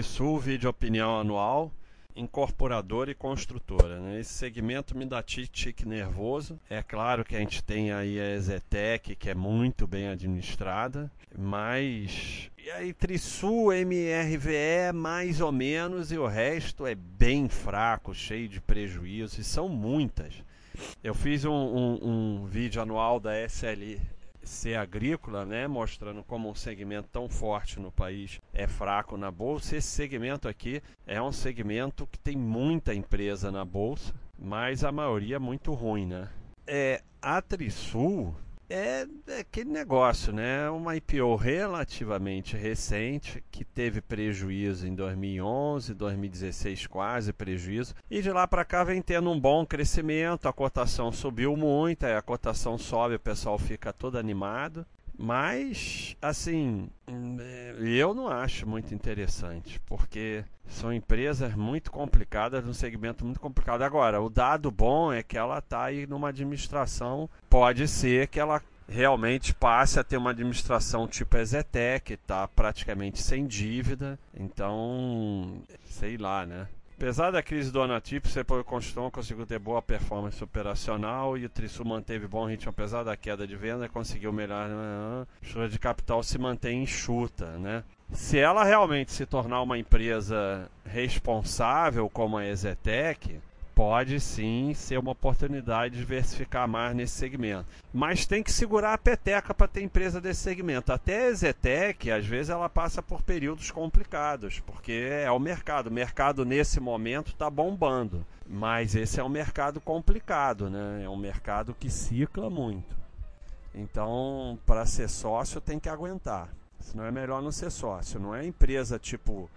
Trisul Vídeo Opinião Anual, incorporadora e construtora. Né? Esse segmento me dá tique nervoso. É claro que a gente tem aí a Ezetec, que é muito bem administrada, mas. E aí, Trisul, MRVE, mais ou menos, e o resto é bem fraco, cheio de prejuízos, e são muitas. Eu fiz um, um, um vídeo anual da SL, ser agrícola, né, mostrando como um segmento tão forte no país é fraco na bolsa. Esse segmento aqui é um segmento que tem muita empresa na bolsa, mas a maioria é muito ruim, né? É, a Trisul é, aquele negócio, né? Uma IPO relativamente recente que teve prejuízo em 2011, 2016 quase prejuízo e de lá para cá vem tendo um bom crescimento. A cotação subiu muito, a cotação sobe, o pessoal fica todo animado. Mas, assim, eu não acho muito interessante, porque são empresas muito complicadas, num segmento muito complicado. Agora, o dado bom é que ela está aí numa administração, pode ser que ela realmente passe a ter uma administração tipo Ezetec, está praticamente sem dívida. Então, sei lá, né? Apesar da crise do Anatip, você Construção conseguiu ter boa performance operacional e o Trisul manteve bom ritmo apesar da queda de venda, conseguiu melhorar. Né? A estrutura de capital se mantém enxuta, né? Se ela realmente se tornar uma empresa responsável como a Ezetec, pode sim ser uma oportunidade de diversificar mais nesse segmento. Mas tem que segurar a peteca para ter empresa desse segmento. Até a Zetec, às vezes, ela passa por períodos complicados, porque é o mercado. O mercado, nesse momento, está bombando. Mas esse é um mercado complicado, né? É um mercado que cicla muito. Então, para ser sócio, tem que aguentar. Senão é melhor não ser sócio. Não é empresa tipo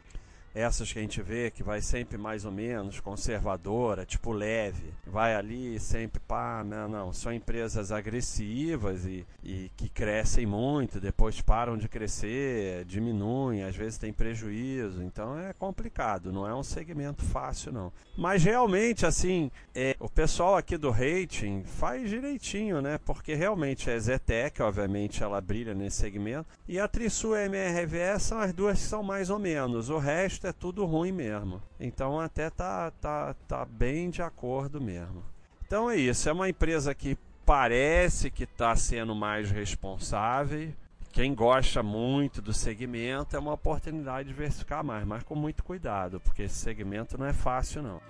essas que a gente vê que vai sempre mais ou menos conservadora, tipo leve, vai ali sempre pá, não, não, são empresas agressivas e, e que crescem muito, depois param de crescer, diminuem, às vezes tem prejuízo, então é complicado, não é um segmento fácil não. Mas realmente assim, é, o pessoal aqui do rating faz direitinho, né? Porque realmente a Zetec, obviamente, ela brilha nesse segmento e a Trisul e a são as duas que são mais ou menos. O resto resto é tudo ruim mesmo. Então até tá, tá, tá bem de acordo mesmo. Então é isso, é uma empresa que parece que está sendo mais responsável. Quem gosta muito do segmento é uma oportunidade de diversificar mais, mas com muito cuidado, porque esse segmento não é fácil não.